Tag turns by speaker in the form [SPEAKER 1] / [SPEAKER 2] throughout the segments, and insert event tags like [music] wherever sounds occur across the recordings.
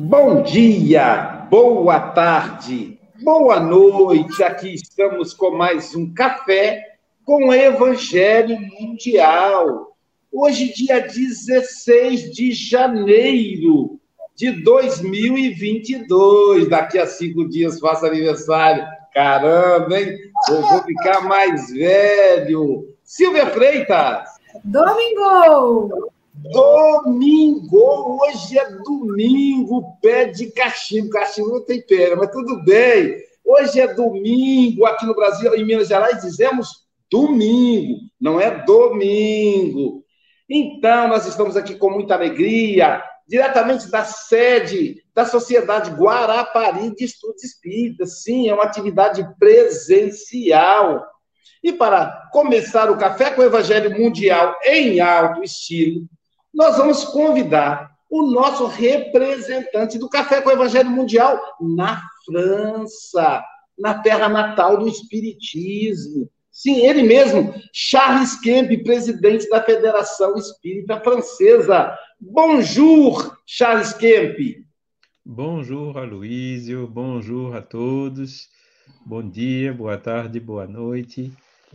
[SPEAKER 1] Bom dia, boa tarde, boa noite. Aqui estamos com mais um café com o Evangelho Mundial. Hoje, dia 16 de janeiro de 2022. Daqui a cinco dias faço aniversário. Caramba, hein? Eu vou ficar mais velho. Silvia Freitas.
[SPEAKER 2] Domingo!
[SPEAKER 1] Domingo, hoje é domingo, pé de cachimbo. Cachimbo não tem pena, mas tudo bem. Hoje é domingo, aqui no Brasil, em Minas Gerais, dizemos domingo, não é domingo. Então, nós estamos aqui com muita alegria, diretamente da sede da Sociedade Guarapari de Estudos Espíritas. Sim, é uma atividade presencial. E para começar o Café com o Evangelho Mundial em alto estilo, nós vamos convidar o nosso representante do Café com o Evangelho Mundial na França, na terra natal do Espiritismo. Sim, ele mesmo, Charles Kemp, presidente da Federação Espírita Francesa. Bonjour, Charles Kemp.
[SPEAKER 3] Bonjour, Aloísio. Bonjour a todos. Bom dia, boa tarde, boa noite.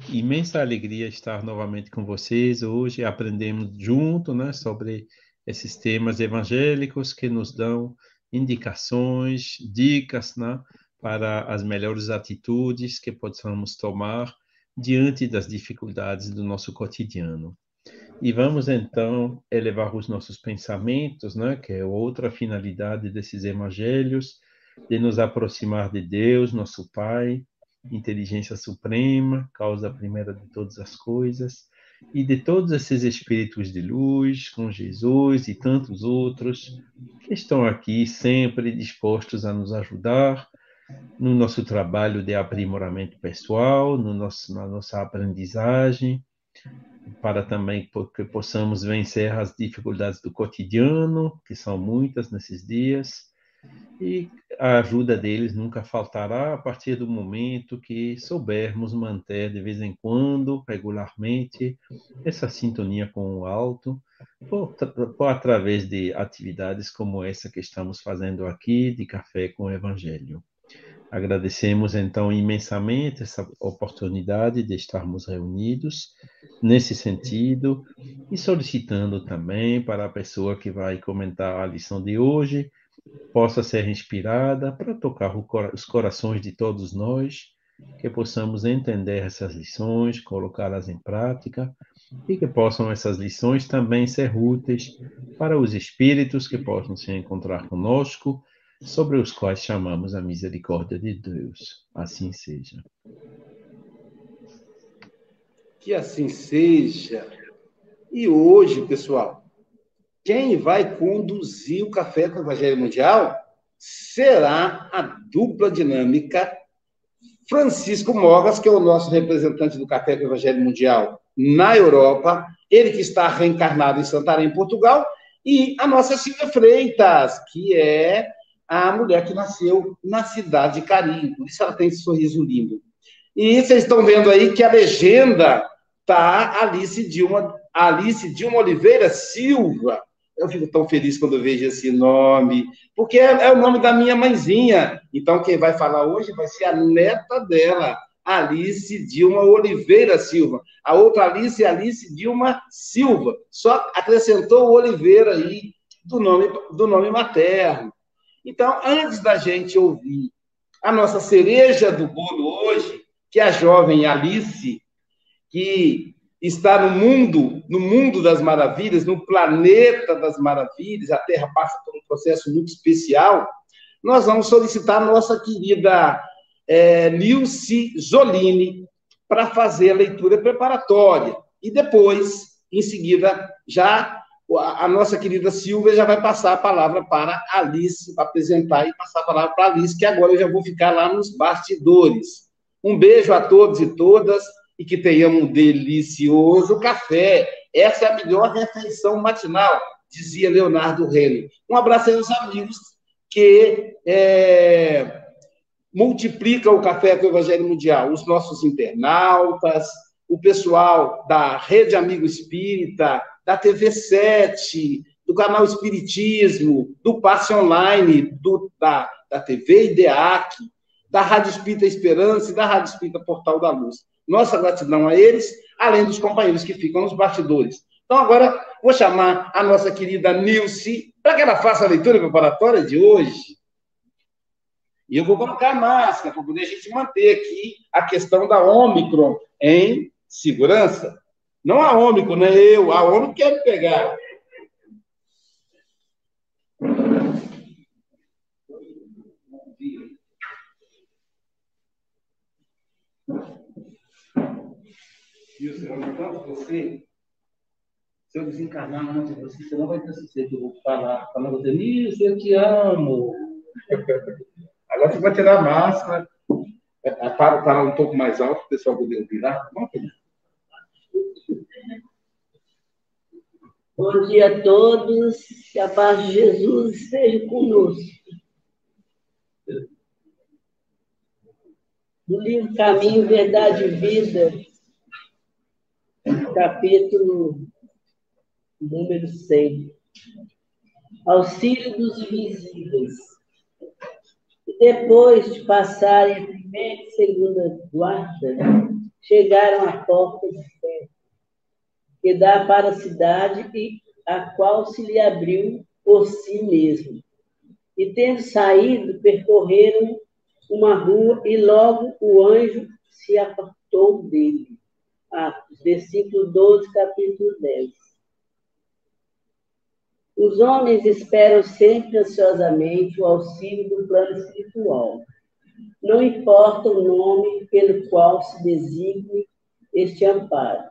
[SPEAKER 3] Imensa alegria estar novamente com vocês. Hoje aprendemos junto né, sobre esses temas evangélicos que nos dão indicações, dicas né, para as melhores atitudes que possamos tomar diante das dificuldades do nosso cotidiano. E vamos então elevar os nossos pensamentos, né, que é outra finalidade desses evangelhos, de nos aproximar de Deus, nosso Pai, inteligência suprema, causa primeira de todas as coisas, e de todos esses espíritos de luz, com Jesus e tantos outros, que estão aqui sempre dispostos a nos ajudar no nosso trabalho de aprimoramento pessoal, no nosso, na nossa aprendizagem, para também que possamos vencer as dificuldades do cotidiano, que são muitas nesses dias, e a ajuda deles nunca faltará a partir do momento que soubermos manter de vez em quando, regularmente, essa sintonia com o alto, por, por através de atividades como essa que estamos fazendo aqui, de Café com o Evangelho. Agradecemos então imensamente essa oportunidade de estarmos reunidos nesse sentido e solicitando também para a pessoa que vai comentar a lição de hoje possa ser inspirada para tocar os corações de todos nós, que possamos entender essas lições, colocá-las em prática e que possam essas lições também ser úteis para os espíritos que possam se encontrar conosco, sobre os quais chamamos a misericórdia de Deus. Assim seja.
[SPEAKER 1] Que assim seja. E hoje, pessoal, quem vai conduzir o Café com o Evangelho Mundial será a dupla dinâmica Francisco Mogas, que é o nosso representante do Café com o Evangelho Mundial na Europa, ele que está reencarnado em Santarém, Portugal, e a nossa Silvia Freitas, que é a mulher que nasceu na cidade de Carim, por isso ela tem esse sorriso lindo. E vocês estão vendo aí que a legenda tá Alice Dilma, Alice Dilma Oliveira Silva. Eu fico tão feliz quando vejo esse nome, porque é, é, o nome da minha mãezinha. Então, quem vai falar hoje vai ser a neta dela, Alice Dilma Oliveira Silva. A outra Alice é Alice Dilma Silva. Só acrescentou o Oliveira aí do nome, do nome materno. Então, antes da gente ouvir a nossa cereja do bolo hoje, que é a jovem Alice, que está no mundo, no mundo das maravilhas, no planeta das maravilhas, a Terra passa por um processo muito especial, nós vamos solicitar a nossa querida é, Nilce Zolini para fazer a leitura preparatória. E depois, em seguida, já a nossa querida Silvia já vai passar a palavra para Alice, para apresentar e passar a palavra para a Alice, que agora eu já vou ficar lá nos bastidores. Um beijo a todos e todas e que tenhamos um delicioso café. Essa é a melhor refeição matinal, dizia Leonardo Reno. Um abraço aos amigos que é, multiplicam o café com o Evangelho Mundial, os nossos internautas, o pessoal da Rede Amigo Espírita, da TV 7, do canal Espiritismo, do Passe Online, do, da, da TV IDEAC, da Rádio Espírita Esperança e da Rádio Espírita Portal da Luz. Nossa gratidão a eles, além dos companheiros que ficam nos bastidores. Então, agora, vou chamar a nossa querida Nilce para que ela faça a leitura preparatória de hoje. E eu vou colocar a máscara para poder a gente manter aqui a questão da Ômicron em segurança. Não a Ômicron, né? Eu, a Ômicron quer me pegar. Então, você, se eu desencarnar antes de você, você não vai ter sucesso. Eu vou falar, falar você, isso, eu te amo. [laughs] Agora você vai tirar a máscara. É, é, para, para um pouco mais alto, o pessoal poder ouvir lá.
[SPEAKER 4] Bom dia a todos, que a paz de Jesus esteja conosco. No livro Caminho, Verdade e Vida, capítulo número 100. Auxílio dos invisíveis. E depois de passarem a primeira e segunda guarda, chegaram à porta de ferro, que dá para a cidade e a qual se lhe abriu por si mesmo. E tendo saído, percorreram uma rua e logo o anjo se apartou dele. Atos, versículo 12, capítulo 10. Os homens esperam sempre ansiosamente o auxílio do plano espiritual. Não importa o nome pelo qual se designe este amparo.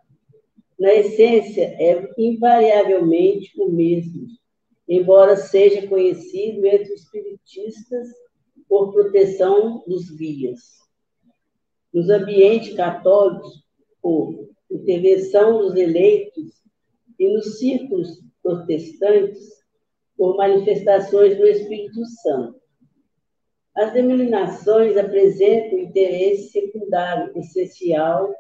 [SPEAKER 4] Na essência, é invariavelmente o mesmo, embora seja conhecido entre os espiritistas por proteção dos guias. Nos ambientes católicos, por intervenção dos eleitos e nos círculos protestantes, por manifestações do Espírito Santo. As denominações apresentam interesse secundário essencial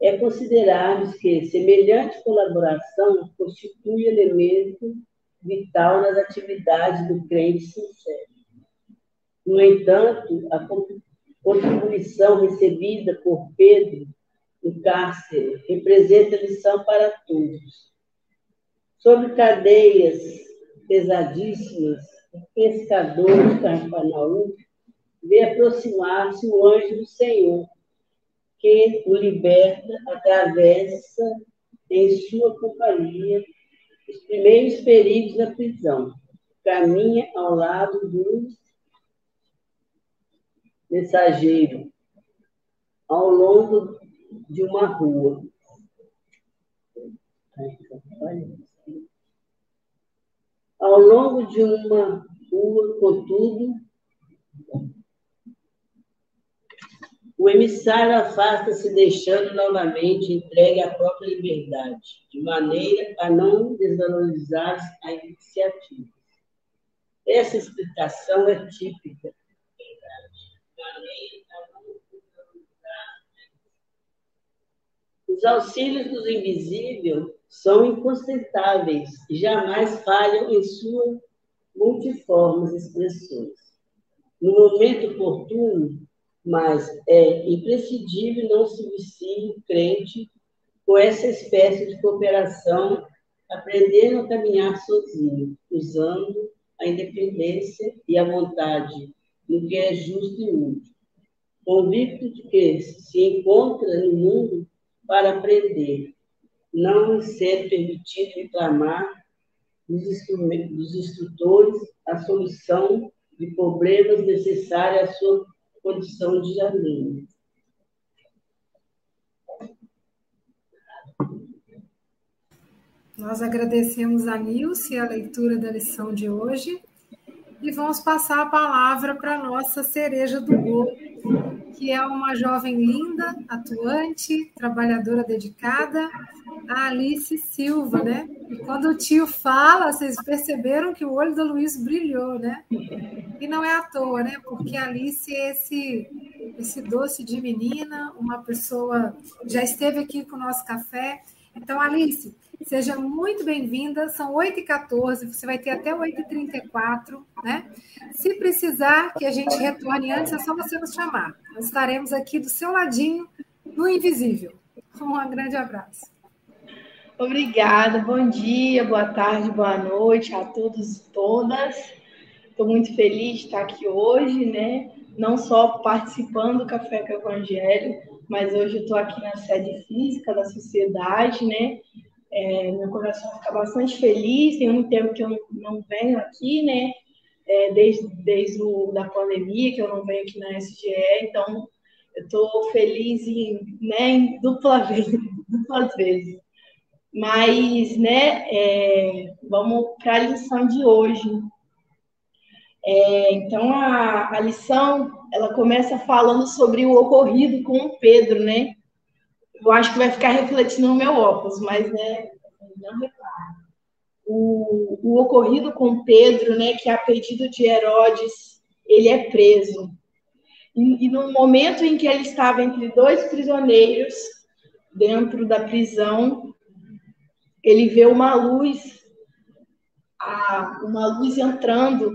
[SPEAKER 4] é considerarmos que semelhante colaboração constitui elemento vital nas atividades do crente sincero. No entanto, a contribuição recebida por Pedro no cárcere representa lição para todos. Sobre cadeias pesadíssimas, o pescador de Carpanaú vê aproximar-se o anjo do Senhor, que o liberta, atravessa em sua companhia os primeiros perigos da prisão. Caminha ao lado do mensageiro ao longo de uma rua. Ao longo de uma rua, contudo, o emissário afasta-se, deixando novamente entregue à própria liberdade, de maneira a não desvalorizar a iniciativa. Essa explicação é típica. Os auxílios dos invisíveis são incontentáveis e jamais falham em suas multiformes expressões. No momento oportuno, mas é imprescindível não se vicie o crente com essa espécie de cooperação, aprendendo a caminhar sozinho, usando a independência e a vontade no que é justo e útil. Convicto de que se encontra no mundo para aprender, não ser permitido reclamar dos, instrutores a solução de problemas necessários à sua condição de aluno.
[SPEAKER 2] Nós agradecemos a Nilce a leitura da lição de hoje e vamos passar a palavra para a nossa cereja do bolo, que é uma jovem linda, atuante, trabalhadora dedicada, a Alice Silva, né? E quando o tio fala, vocês perceberam que o olho do Luiz brilhou, né? E não é à toa, né? Porque a Alice é esse, esse doce de menina, uma pessoa já esteve aqui com o nosso café. Então, Alice, Seja muito bem-vinda. São 8h14, você vai ter até 8h34, né? Se precisar que a gente retorne antes, é só você nos chamar. Nós estaremos aqui do seu ladinho, no Invisível. Um grande abraço.
[SPEAKER 5] Obrigada, bom dia, boa tarde, boa noite a todos e todas. Estou muito feliz de estar aqui hoje, né? Não só participando do Café com Evangelho, mas hoje estou aqui na sede física da sociedade, né? É, meu coração fica bastante feliz. Tem um tempo que eu não venho aqui, né? É, desde desde o, da pandemia que eu não venho aqui na SGE, então eu estou feliz em, né, em dupla [laughs] vez, duplas vezes. Mas, né, é, vamos para a lição de hoje. É, então, a, a lição, ela começa falando sobre o ocorrido com o Pedro, né? Eu acho que vai ficar refletindo no meu óculos, mas né, não repara. O, o ocorrido com Pedro, né, que a pedido de Herodes, ele é preso. E, e no momento em que ele estava entre dois prisioneiros, dentro da prisão, ele vê uma luz, a, uma luz entrando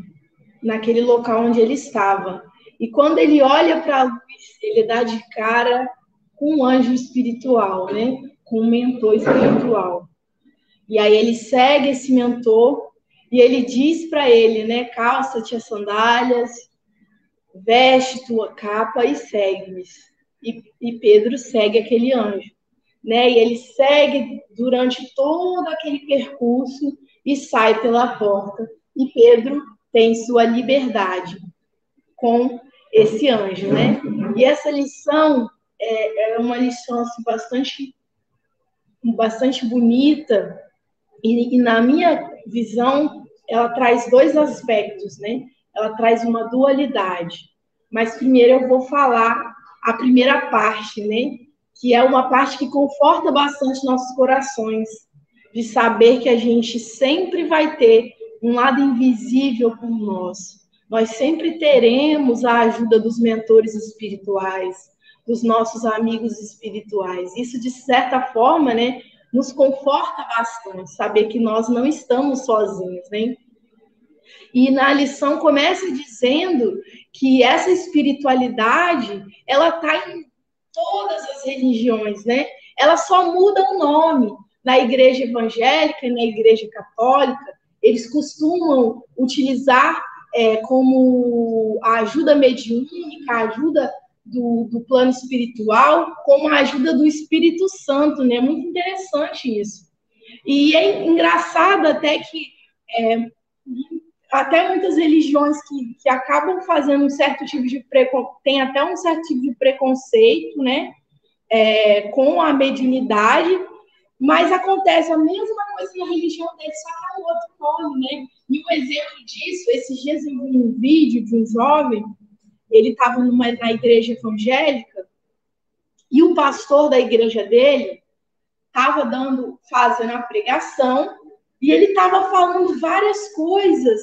[SPEAKER 5] naquele local onde ele estava. E quando ele olha para a luz, ele dá de cara com um anjo espiritual, né? Com um mentor espiritual. E aí ele segue esse mentor e ele diz para ele, né? Calça-te as sandálias, veste tua capa e segue-me. E, e Pedro segue aquele anjo, né? E ele segue durante todo aquele percurso e sai pela porta. E Pedro tem sua liberdade com esse anjo, né? E essa lição é, é uma lição assim, bastante, bastante bonita e, e, na minha visão ela traz dois aspectos, né? Ela traz uma dualidade. Mas primeiro eu vou falar a primeira parte, né? Que é uma parte que conforta bastante nossos corações, de saber que a gente sempre vai ter um lado invisível por nós. Nós sempre teremos a ajuda dos mentores espirituais, dos nossos amigos espirituais. Isso, de certa forma, né, nos conforta bastante, saber que nós não estamos sozinhos, né? E na lição começa dizendo que essa espiritualidade, ela está em todas as religiões, né? Ela só muda o nome. Na igreja evangélica na igreja católica, eles costumam utilizar é, como a ajuda mediúnica, a ajuda do, do plano espiritual com a ajuda do Espírito Santo, né? Muito interessante isso. E é engraçado até que é, até muitas religiões que, que acabam fazendo um certo tipo de preconceito, tem até um certo tipo de preconceito, né? É, com a mediunidade, Mas acontece a mesma coisa na religião dele, só que é um outro nome, né? E um exemplo disso, esses dias eu vi um vídeo de um jovem, ele estava na igreja evangélica, e o pastor da igreja dele estava dando, fazendo a pregação, e ele estava falando várias coisas.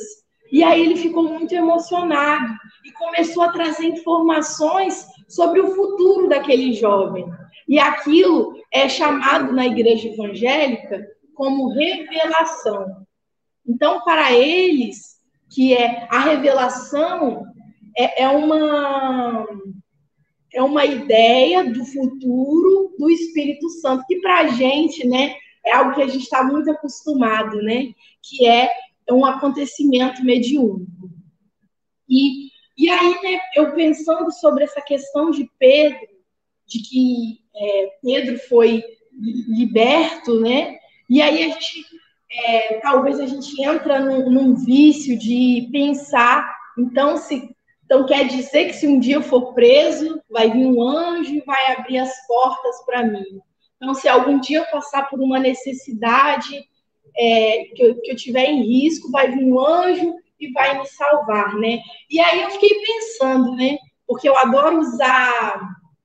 [SPEAKER 5] E aí ele ficou muito emocionado e começou a trazer informações sobre o futuro daquele jovem. E aquilo é chamado na igreja evangélica como revelação. Então, para eles, que é a revelação é, é uma é uma ideia do futuro do Espírito Santo, que para a gente, né, é algo que a gente está muito acostumado, né, que é um acontecimento mediúnico. E, e aí, né, eu pensando sobre essa questão de Pedro, de que é, Pedro foi liberto, né, e aí a gente, é, talvez a gente entra num, num vício de pensar, então, se então, quer dizer que se um dia eu for preso, vai vir um anjo e vai abrir as portas para mim. Então, se algum dia eu passar por uma necessidade, é, que, eu, que eu tiver em risco, vai vir um anjo e vai me salvar, né? E aí eu fiquei pensando, né? Porque eu adoro usar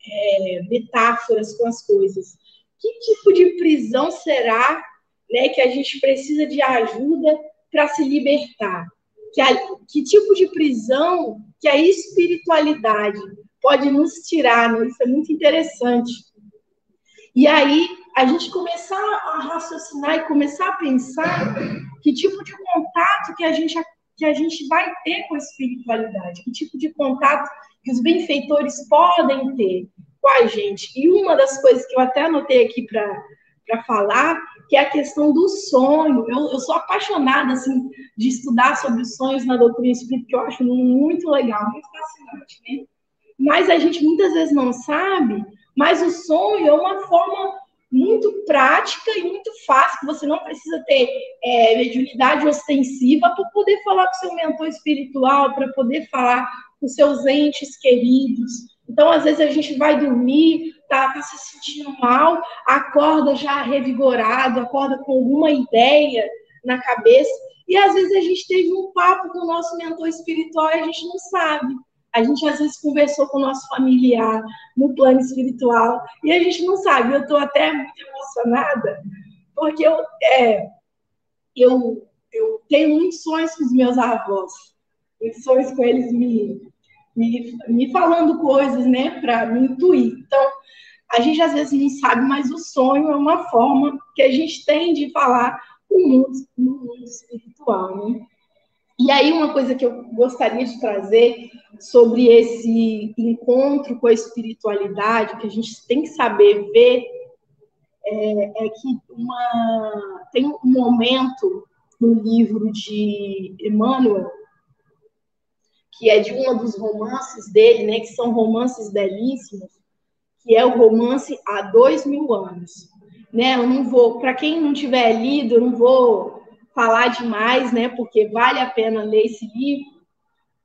[SPEAKER 5] é, metáforas com as coisas. Que tipo de prisão será né, que a gente precisa de ajuda para se libertar? Que, a, que tipo de prisão que a espiritualidade pode nos tirar, né? isso é muito interessante. E aí a gente começar a raciocinar e começar a pensar que tipo de contato que a gente que a gente vai ter com a espiritualidade, que tipo de contato que os benfeitores podem ter com a gente. E uma das coisas que eu até anotei aqui para falar que é a questão do sonho. Eu, eu sou apaixonada assim de estudar sobre os sonhos na doutrina espírita, que eu acho muito legal, muito fascinante, né? Mas a gente muitas vezes não sabe, mas o sonho é uma forma muito prática e muito fácil, que você não precisa ter é, mediunidade ostensiva para poder falar com seu mentor espiritual, para poder falar com seus entes queridos. Então, às vezes, a gente vai dormir, tá, tá se sentindo mal, acorda já revigorado, acorda com alguma ideia na cabeça. E às vezes a gente teve um papo com o nosso mentor espiritual e a gente não sabe. A gente às vezes conversou com o nosso familiar no plano espiritual e a gente não sabe. Eu estou até muito emocionada porque eu, é, eu, eu tenho muitos sonhos com os meus avós, muitos sonhos com eles me, me, me falando coisas, né, para me intuir. Então, a gente às vezes não sabe, mas o sonho é uma forma que a gente tem de falar o mundo, no mundo espiritual, né? E aí, uma coisa que eu gostaria de trazer sobre esse encontro com a espiritualidade, que a gente tem que saber ver, é, é que uma, tem um momento no livro de Emmanuel, que é de um dos romances dele, né, que são romances belíssimos, que é o romance há dois mil anos. Né? Eu não vou, para quem não tiver lido, eu não vou falar demais, né? Porque vale a pena ler esse livro.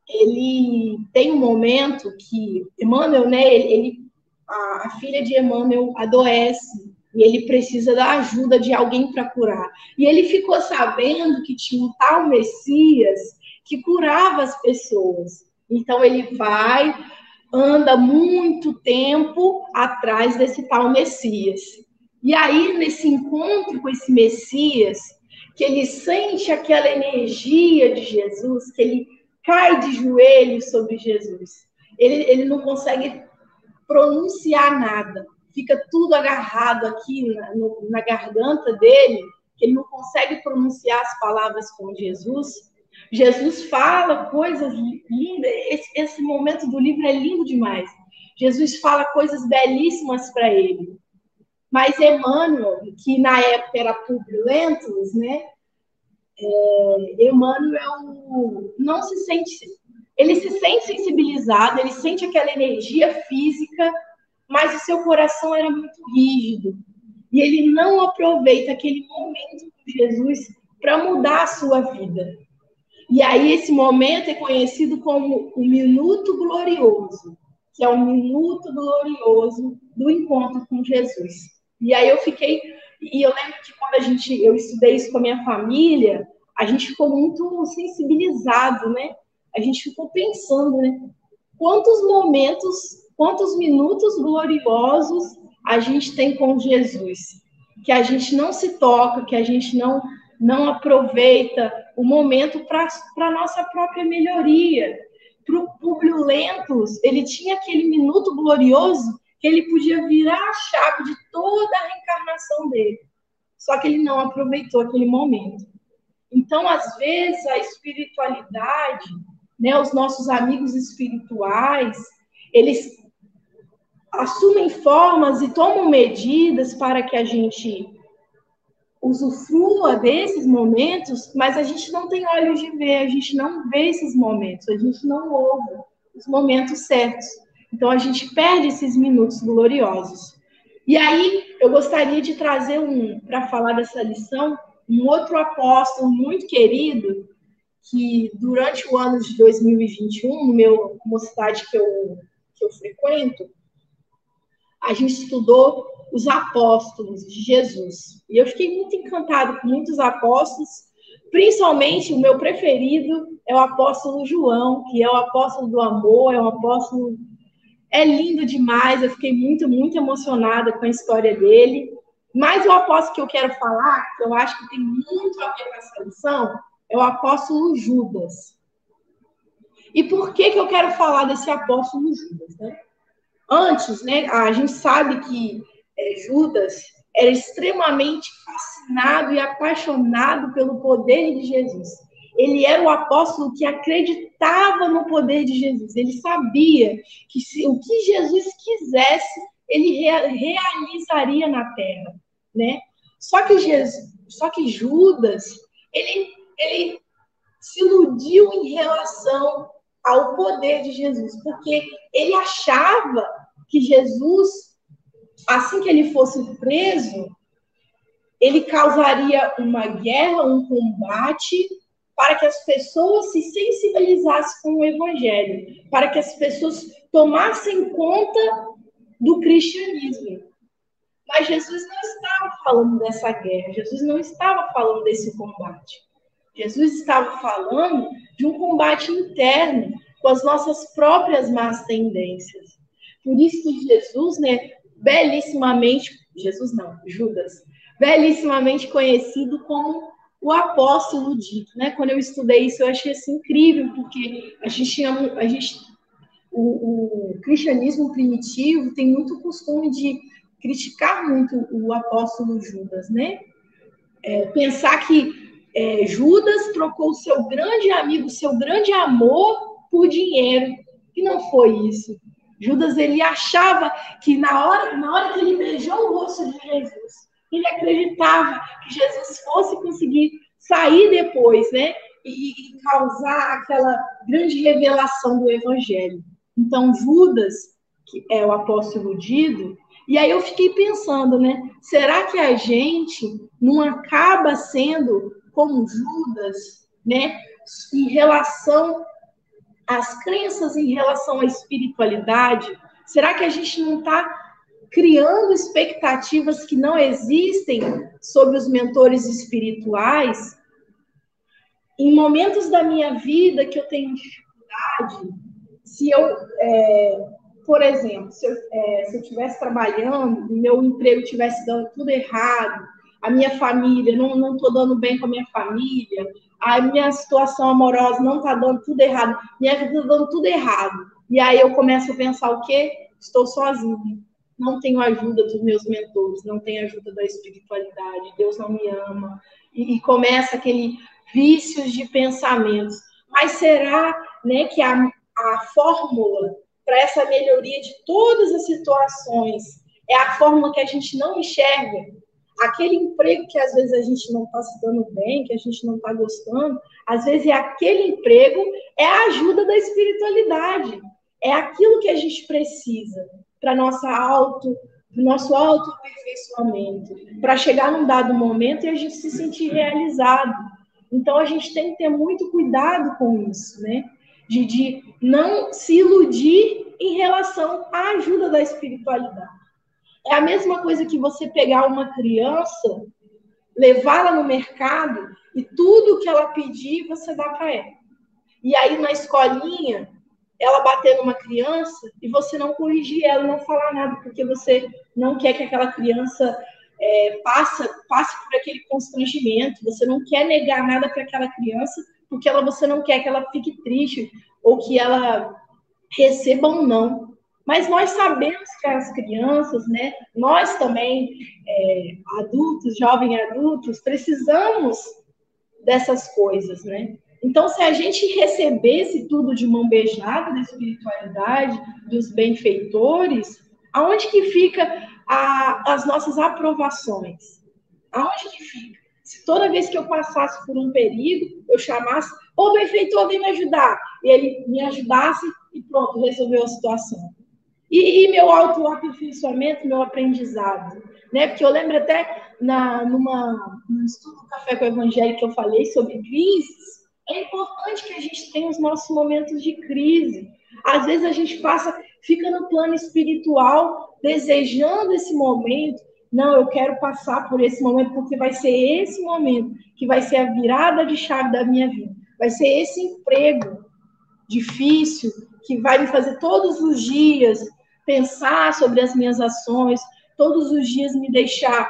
[SPEAKER 5] Ele tem um momento que Emmanuel, né? Ele, ele a, a filha de Emmanuel adoece e ele precisa da ajuda de alguém para curar. E ele ficou sabendo que tinha um tal Messias que curava as pessoas. Então ele vai, anda muito tempo atrás desse tal Messias. E aí, nesse encontro com esse Messias, que ele sente aquela energia de Jesus, que ele cai de joelhos sobre Jesus. Ele, ele não consegue pronunciar nada, fica tudo agarrado aqui na, no, na garganta dele, que ele não consegue pronunciar as palavras com Jesus. Jesus fala coisas lindas. Esse, esse momento do livro é lindo demais. Jesus fala coisas belíssimas para ele. Mas Emmanuel, que na época era Lentulus, né? É, Emmanuel não se sente, ele se sente sensibilizado, ele sente aquela energia física, mas o seu coração era muito rígido. E ele não aproveita aquele momento com Jesus para mudar a sua vida. E aí esse momento é conhecido como o minuto glorioso, que é o minuto glorioso do encontro com Jesus. E aí eu fiquei E eu lembro que quando a gente, eu estudei isso com a minha família, a gente ficou muito sensibilizado, né? A gente ficou pensando, né? Quantos momentos, quantos minutos gloriosos a gente tem com Jesus, que a gente não se toca, que a gente não não aproveita o momento para a nossa própria melhoria. Para o Públio Lentos, ele tinha aquele minuto glorioso que ele podia virar a chave de toda a reencarnação dele. Só que ele não aproveitou aquele momento. Então, às vezes, a espiritualidade, né, os nossos amigos espirituais, eles assumem formas e tomam medidas para que a gente usufrua desses momentos, mas a gente não tem olhos de ver, a gente não vê esses momentos, a gente não ouve os momentos certos. Então a gente perde esses minutos gloriosos. E aí eu gostaria de trazer um para falar dessa lição um outro apóstolo muito querido que durante o ano de 2021, no meu mocidade que eu que eu frequento, a gente estudou os apóstolos de Jesus. E eu fiquei muito encantado com muitos apóstolos, principalmente o meu preferido é o apóstolo João, que é o apóstolo do amor, é um apóstolo. É lindo demais, eu fiquei muito, muito emocionada com a história dele. Mas o apóstolo que eu quero falar, que eu acho que tem muito a ver com essa lição, é o apóstolo Judas. E por que, que eu quero falar desse apóstolo Judas? Né? Antes, né, a gente sabe que Judas era extremamente fascinado e apaixonado pelo poder de Jesus. Ele era o apóstolo que acreditava no poder de Jesus. Ele sabia que se o que Jesus quisesse, ele realizaria na terra, né? Só que Jesus, só que Judas, ele, ele se iludiu em relação ao poder de Jesus, porque ele achava que Jesus assim que ele fosse preso, ele causaria uma guerra, um combate, para que as pessoas se sensibilizassem com o evangelho, para que as pessoas tomassem conta do cristianismo. Mas Jesus não estava falando dessa guerra, Jesus não estava falando desse combate. Jesus estava falando de um combate interno com as nossas próprias más tendências. Por isso que Jesus, né, belíssimamente, Jesus não, Judas, belíssimamente conhecido como o apóstolo dito, né? Quando eu estudei isso, eu achei assim incrível, porque a gente tinha, a gente, o, o cristianismo primitivo tem muito costume de criticar muito o apóstolo Judas, né? É, pensar que é, Judas trocou seu grande amigo, seu grande amor por dinheiro, e não foi isso. Judas ele achava que na hora, na hora que ele beijou o rosto de Jesus, ele acreditava que Jesus fosse conseguir sair depois, né? E, e causar aquela grande revelação do evangelho. Então, Judas, que é o apóstolo Dido, e aí eu fiquei pensando, né? Será que a gente não acaba sendo como Judas, né? Em relação as crenças em relação à espiritualidade, será que a gente não está criando expectativas que não existem sobre os mentores espirituais? Em momentos da minha vida que eu tenho dificuldade, se eu, é, por exemplo, se eu é, estivesse trabalhando, meu emprego estivesse dando tudo errado, a minha família, não estou dando bem com a minha família, a minha situação amorosa não está dando tudo errado, minha vida está dando tudo errado. E aí eu começo a pensar o quê? Estou sozinha. Não tenho ajuda dos meus mentores, não tenho ajuda da espiritualidade, Deus não me ama. E, e começa aquele vícios de pensamentos. Mas será né, que a, a fórmula para essa melhoria de todas as situações é a fórmula que a gente não enxerga? Aquele emprego que às vezes a gente não está se dando bem, que a gente não está gostando, às vezes é aquele emprego, é a ajuda da espiritualidade, é aquilo que a gente precisa para nossa auto, nosso autoaperfeiçoamento, para chegar num dado momento e a gente se sentir realizado. Então a gente tem que ter muito cuidado com isso, né? De, de não se iludir em relação à ajuda da espiritualidade. É a mesma coisa que você pegar uma criança, levá-la no mercado e tudo que ela pedir você dá para ela. E aí na escolinha, ela bater numa criança e você não corrigir ela, não falar nada, porque você não quer que aquela criança é, passe, passe por aquele constrangimento, você não quer negar nada para aquela criança, porque ela, você não quer que ela fique triste ou que ela receba um não. Mas nós sabemos que as crianças, né, nós também, é, adultos, jovens adultos, precisamos dessas coisas, né? Então, se a gente recebesse tudo de mão beijada da espiritualidade, dos benfeitores, aonde que fica a, as nossas aprovações? Aonde que fica? Se toda vez que eu passasse por um perigo, eu chamasse, ô benfeitor, vem me ajudar, e ele me ajudasse e pronto, resolveu a situação. E, e meu autoaperfeiçoamento, meu aprendizado. Né? Porque eu lembro até na, numa, estudo do Café com o Evangelho que eu falei sobre crises, é importante que a gente tenha os nossos momentos de crise. Às vezes a gente passa, fica no plano espiritual, desejando esse momento. Não, eu quero passar por esse momento, porque vai ser esse momento que vai ser a virada de chave da minha vida. Vai ser esse emprego difícil que vai me fazer todos os dias pensar sobre as minhas ações, todos os dias me deixar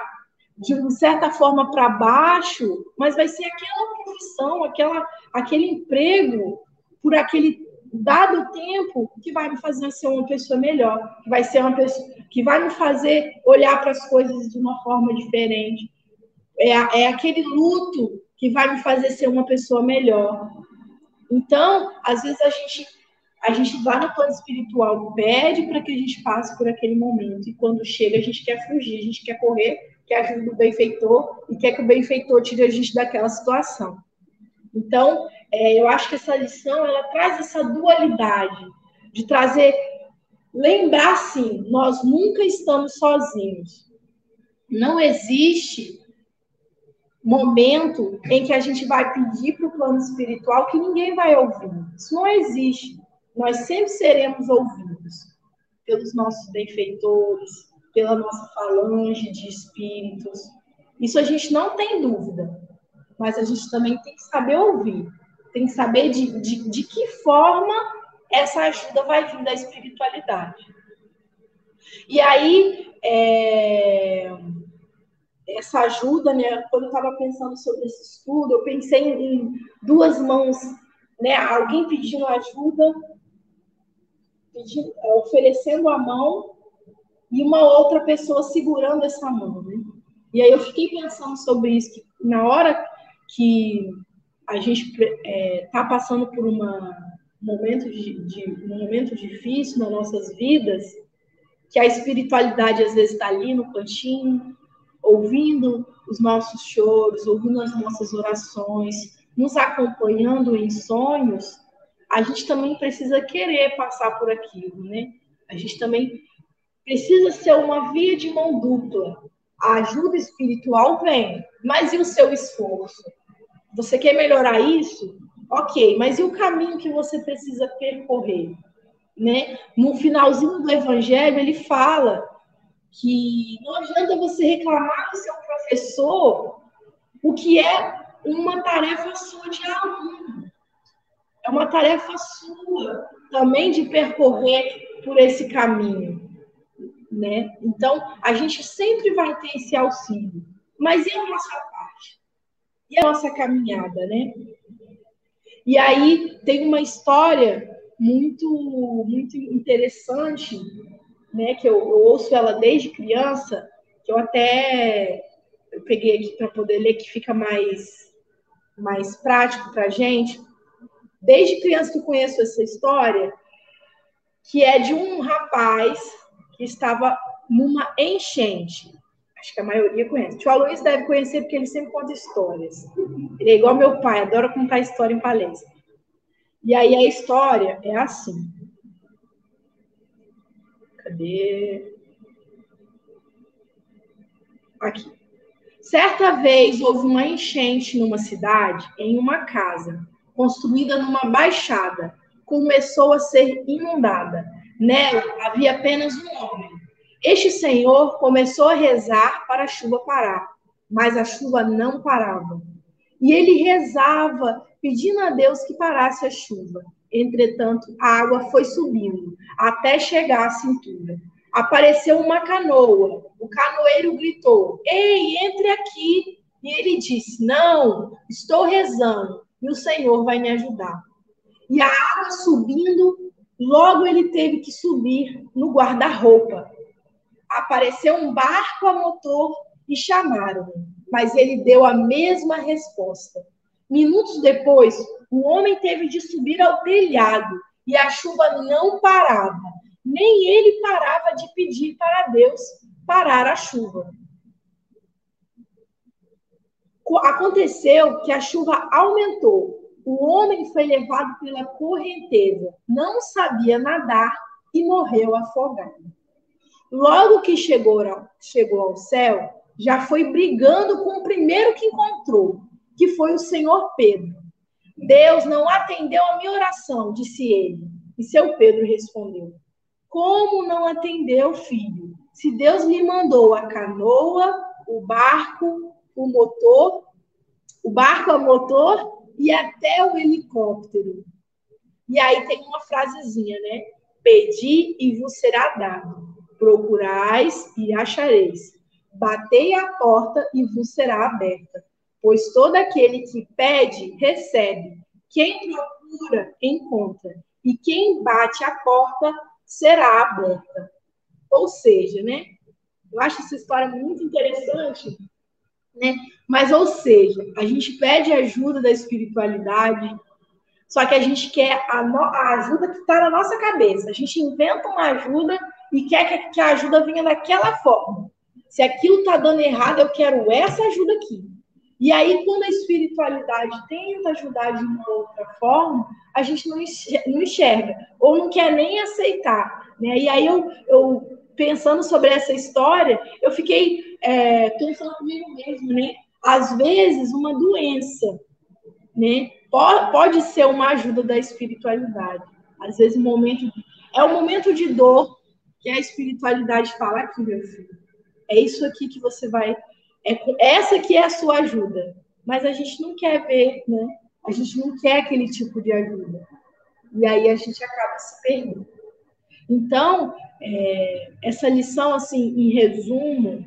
[SPEAKER 5] de certa forma para baixo, mas vai ser aquela profissão, aquela, aquele emprego por aquele dado tempo que vai me fazer ser uma pessoa melhor, que vai ser uma pessoa que vai me fazer olhar para as coisas de uma forma diferente. É, é aquele luto que vai me fazer ser uma pessoa melhor. Então, às vezes a gente a gente vai no plano espiritual, pede para que a gente passe por aquele momento, e quando chega, a gente quer fugir, a gente quer correr, quer ajuda do benfeitor e quer que o benfeitor tire a gente daquela situação. Então, é, eu acho que essa lição ela traz essa dualidade de trazer, lembrar sim, nós nunca estamos sozinhos. Não existe momento em que a gente vai pedir para o plano espiritual que ninguém vai ouvir. Isso não existe nós sempre seremos ouvidos pelos nossos benfeitores, pela nossa falange de espíritos. Isso a gente não tem dúvida, mas a gente também tem que saber ouvir, tem que saber de, de, de que forma essa ajuda vai vir da espiritualidade. E aí, é, essa ajuda, né, quando eu estava pensando sobre esse estudo, eu pensei em duas mãos, né, alguém pedindo ajuda pedindo, é, oferecendo a mão e uma outra pessoa segurando essa mão, né? E aí eu fiquei pensando sobre isso, que na hora que a gente está é, tá passando por uma, um, momento de, de, um momento difícil nas nossas vidas, que a espiritualidade às vezes está ali no cantinho, ouvindo os nossos choros, ouvindo as nossas orações, nos acompanhando em sonhos, a gente também precisa querer passar por aquilo, né? A gente também precisa ser uma via de mão dupla. A ajuda espiritual vem, mas e o seu esforço? Você quer melhorar isso? Ok, mas e o caminho que você precisa percorrer? Né? No finalzinho do evangelho, ele fala que não adianta você reclamar do seu professor o que é uma tarefa sua de aluno. É uma tarefa sua também de percorrer por esse caminho, né? Então, a gente sempre vai ter esse auxílio. Mas e a nossa parte? E a nossa caminhada, né? E aí tem uma história muito muito interessante, né, que eu, eu ouço ela desde criança, que eu até eu peguei aqui para poder ler que fica mais mais prático para gente, desde criança que conheço essa história, que é de um rapaz que estava numa enchente. Acho que a maioria conhece. O tio Aloysio deve conhecer porque ele sempre conta histórias. Ele é igual meu pai, adora contar história em palestra. E aí a história é assim. Cadê? Aqui. Certa vez houve uma enchente numa cidade, em uma casa construída numa baixada, começou a ser inundada. Nela havia apenas um homem. Este senhor começou a rezar para a chuva parar, mas a chuva não parava. E ele rezava, pedindo a Deus que parasse a chuva. Entretanto, a água foi subindo até chegar à cintura. Apareceu uma canoa. O canoeiro gritou: Ei, entre aqui. E ele disse: Não, estou rezando e o Senhor vai me ajudar. E a água subindo, logo ele teve que subir no guarda-roupa. Apareceu um barco a motor e chamaram, mas ele deu a mesma resposta. Minutos depois, o homem teve de subir ao telhado e a chuva não parava. Nem ele parava de pedir para Deus parar a chuva. Aconteceu que a chuva aumentou. O homem foi levado pela correnteza, não sabia nadar e morreu afogado. Logo que chegou ao, chegou ao céu, já foi brigando com o primeiro que encontrou, que foi o Senhor Pedro. Deus não atendeu a minha oração, disse ele. E seu Pedro respondeu: Como não atendeu, filho? Se Deus lhe mandou a canoa, o barco, o motor, o barco a motor e até o helicóptero. E aí tem uma frasezinha, né? Pedi e vos será dado. Procurais e achareis. Batei a porta e vos será aberta pois todo aquele que pede, recebe. Quem procura, encontra. E quem bate a porta, será aberta. Ou seja, né? Eu acho essa história muito interessante, né? Mas, ou seja, a gente pede ajuda da espiritualidade, só que a gente quer a, no, a ajuda que está na nossa cabeça. A gente inventa uma ajuda e quer que, que a ajuda venha daquela forma. Se aquilo está dando errado, eu quero essa ajuda aqui. E aí, quando a espiritualidade tenta ajudar de uma outra forma, a gente não enxerga, ou não quer nem aceitar. Né? E aí, eu, eu pensando sobre essa história, eu fiquei é, pensando comigo mesmo, né? Às vezes, uma doença, né? Pode, ser uma ajuda da espiritualidade. Às vezes, um momento de, é um momento de dor que a espiritualidade fala aqui, meu filho. É isso aqui que você vai é, essa que é a sua ajuda. Mas a gente não quer ver, né? A gente não quer aquele tipo de ajuda. E aí a gente acaba se perdendo. Então, é, essa lição, assim, em resumo,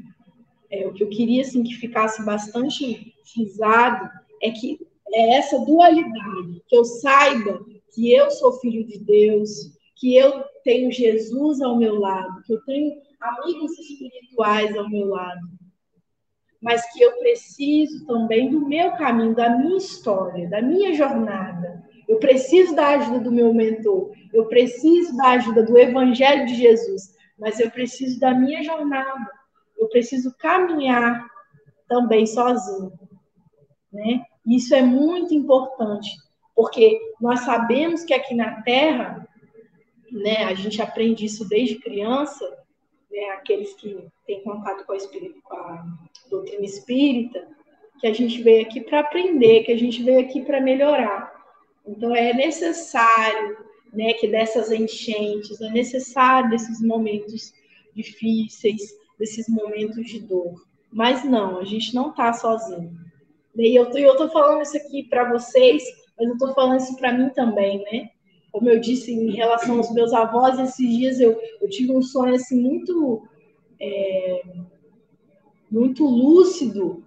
[SPEAKER 5] é, o que eu queria assim, que ficasse bastante frisado é que é essa dualidade, que eu saiba que eu sou filho de Deus, que eu tenho Jesus ao meu lado, que eu tenho amigos espirituais ao meu lado, mas que eu preciso também do meu caminho, da minha história, da minha jornada. Eu preciso da ajuda do meu mentor, eu preciso da ajuda do Evangelho de Jesus, mas eu preciso da minha jornada. Eu preciso caminhar também sozinho, né? Isso é muito importante, porque nós sabemos que aqui na Terra, né, a gente aprende isso desde criança, né, aqueles que têm contato com a, espírito, com a doutrina espírita, que a gente veio aqui para aprender, que a gente veio aqui para melhorar. Então é necessário, né, que dessas enchentes, é necessário desses momentos difíceis, desses momentos de dor. Mas não, a gente não está sozinho. E eu tô, eu tô falando isso aqui para vocês, mas eu tô falando isso para mim também, né? como eu disse em relação aos meus avós, esses dias eu, eu tive um sonho assim muito é, muito lúcido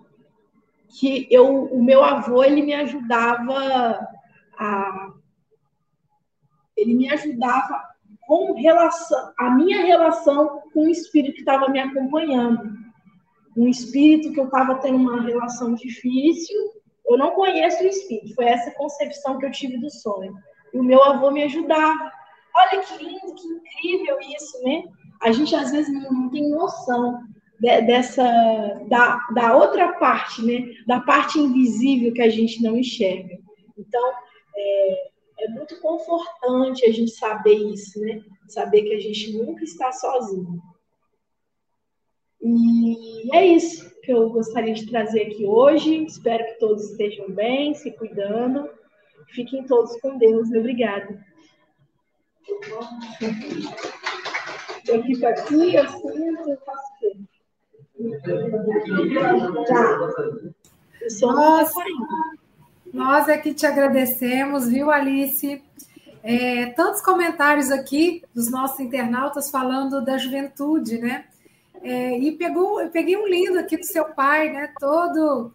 [SPEAKER 5] que eu o meu avô ele me ajudava a ele me ajudava com relação a minha relação com o espírito que estava me acompanhando um espírito que eu estava tendo uma relação difícil eu não conheço o espírito foi essa concepção que eu tive do sonho e o meu avô me ajudava. Olha que lindo, que incrível isso, né? A gente às vezes não, não tem noção de, dessa da, da outra parte, né? Da parte invisível que a gente não enxerga. Então, é, é muito confortante a gente saber isso, né? Saber que a gente nunca está sozinho. E é isso que eu gostaria de trazer aqui hoje. Espero que todos estejam bem, se cuidando. Fiquem todos com Deus. Obrigada. Eu fico aqui, eu sinto, eu faço
[SPEAKER 2] Tá. Nós, nós é que te agradecemos, viu, Alice? É, tantos comentários aqui dos nossos internautas falando da juventude, né? É, e pegou, eu peguei um lindo aqui do seu pai, né? Todo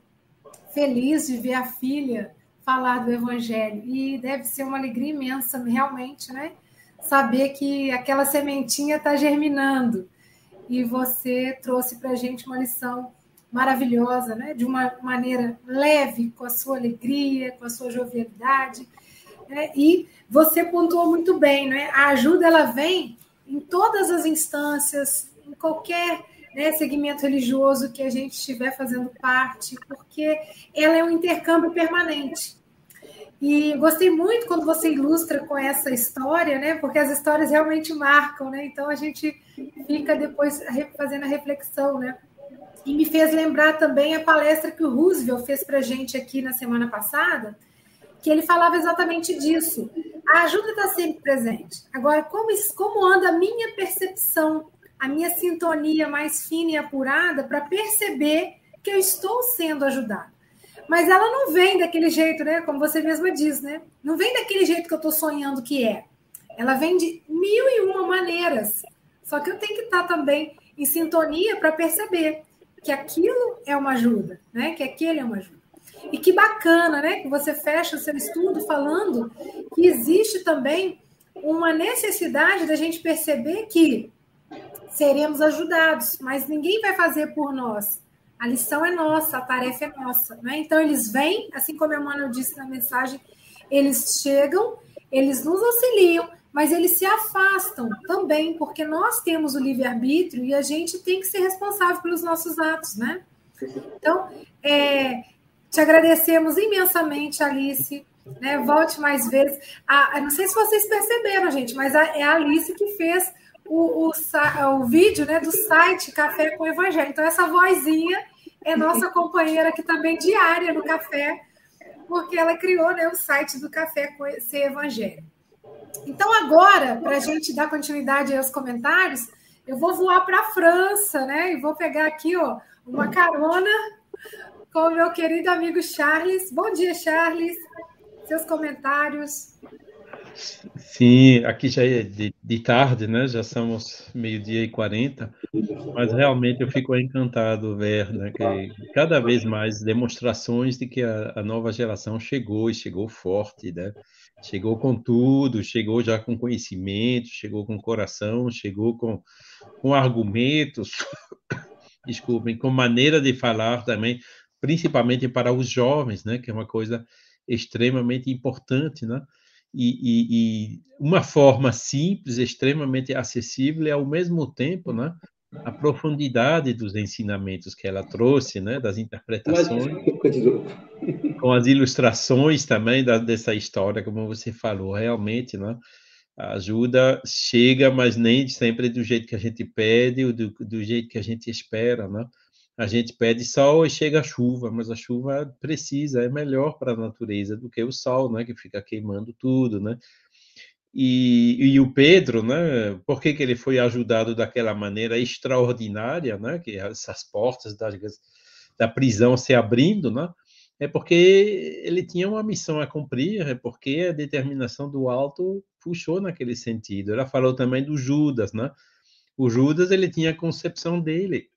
[SPEAKER 2] feliz de ver a filha falar do Evangelho. E deve ser uma alegria imensa, realmente, né? Saber que aquela sementinha está germinando. E você trouxe para a gente uma lição maravilhosa, né? De uma maneira leve, com a sua alegria, com a sua jovialidade. Né? E você pontuou muito bem, né? A ajuda ela vem em todas as instâncias, em qualquer né, segmento religioso que a gente estiver fazendo parte, porque ela é um intercâmbio permanente. E gostei muito quando você ilustra com essa história, né? Porque as histórias realmente marcam, né? Então a gente fica depois fazendo a reflexão, né? E me fez lembrar também a palestra que o Roosevelt fez para a gente aqui na semana passada, que ele falava exatamente disso. A ajuda está sempre presente. Agora, como, como anda a minha percepção, a minha sintonia mais fina e apurada para perceber que eu estou sendo ajudado? Mas ela não vem daquele jeito, né? Como você mesma diz, né? Não vem daquele jeito que eu estou sonhando que é. Ela vem de mil e uma maneiras. Só que eu tenho que estar também em sintonia para perceber que aquilo é uma ajuda, né? Que aquele é uma ajuda. E que bacana, né? Que você fecha o seu estudo falando que existe também uma necessidade da gente perceber que seremos ajudados, mas ninguém vai fazer por nós. A lição é nossa, a tarefa é nossa. Né? Então, eles vêm, assim como a Emmanuel disse na mensagem, eles chegam, eles nos auxiliam, mas eles se afastam também, porque nós temos o livre-arbítrio e a gente tem que ser responsável pelos nossos atos, né? Então, é, te agradecemos imensamente, Alice. Né? Volte mais vezes. A, não sei se vocês perceberam, gente, mas a, é a Alice que fez o, o, o vídeo né, do site Café com Evangelho. Então, essa vozinha é nossa [laughs] companheira aqui também diária no café, porque ela criou né, o site do Café com esse Evangelho. Então, agora, para a gente dar continuidade aos comentários, eu vou voar para a França, né? E vou pegar aqui ó, uma carona com o meu querido amigo Charles. Bom dia, Charles. Seus comentários.
[SPEAKER 3] Sim, aqui já é de, de tarde, né? Já somos meio-dia e quarenta, mas realmente eu fico encantado ver né, que cada vez mais demonstrações de que a, a, nova geração chegou e chegou forte, né? Chegou com tudo, chegou já com conhecimento, chegou com coração, chegou com, com argumentos, [coughs] desculpem, com maneira de falar também, principalmente para os jovens, né? Que é uma coisa extremamente importante, né? E, e, e, uma forma simples, extremamente acessível e ao mesmo tempo, né, a profundidade dos ensinamentos que ela trouxe, né, das interpretações, com as ilustrações também da, dessa história, como você falou, realmente, né, a ajuda chega, mas nem sempre do jeito que a gente pede ou do, do jeito que a gente espera, né? A gente pede sol e chega a chuva, mas a chuva precisa, é melhor para a natureza do que o sol, né, que fica queimando tudo, né? E, e o Pedro, né, por que, que ele foi ajudado daquela maneira extraordinária, né, que essas portas das, da prisão se abrindo, né? É porque ele tinha uma missão a cumprir, é porque a determinação do alto puxou naquele sentido. Ela falou também do Judas, né? O Judas ele tinha a concepção dele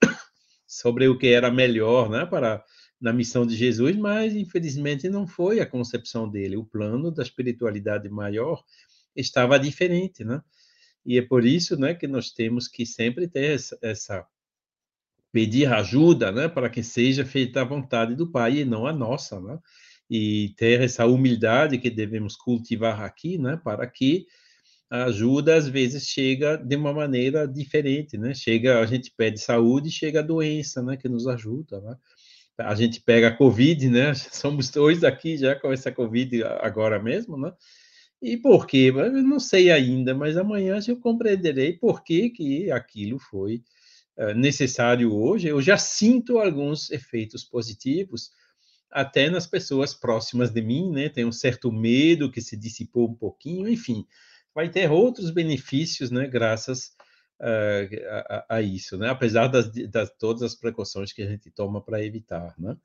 [SPEAKER 3] sobre o que era melhor né, para na missão de Jesus, mas infelizmente não foi a concepção dele. O plano da espiritualidade maior estava diferente, né? E é por isso, né, que nós temos que sempre ter essa, essa pedir ajuda, né, para que seja feita a vontade do Pai e não a nossa, né? E ter essa humildade que devemos cultivar aqui, né, para que a ajuda às vezes chega de uma maneira diferente, né? Chega, a gente pede saúde, chega a doença, né? Que nos ajuda, né? A gente pega a Covid, né? [laughs] Somos dois aqui já com essa Covid agora mesmo, né? E por quê? Eu não sei ainda, mas amanhã eu compreenderei por que, que aquilo foi uh, necessário hoje. Eu já sinto alguns efeitos positivos, até nas pessoas próximas de mim, né? Tem um certo medo que se dissipou um pouquinho, enfim vai ter outros benefícios, né, graças a, a, isso, né? Apesar das, das todas as precauções que a gente toma para evitar, né?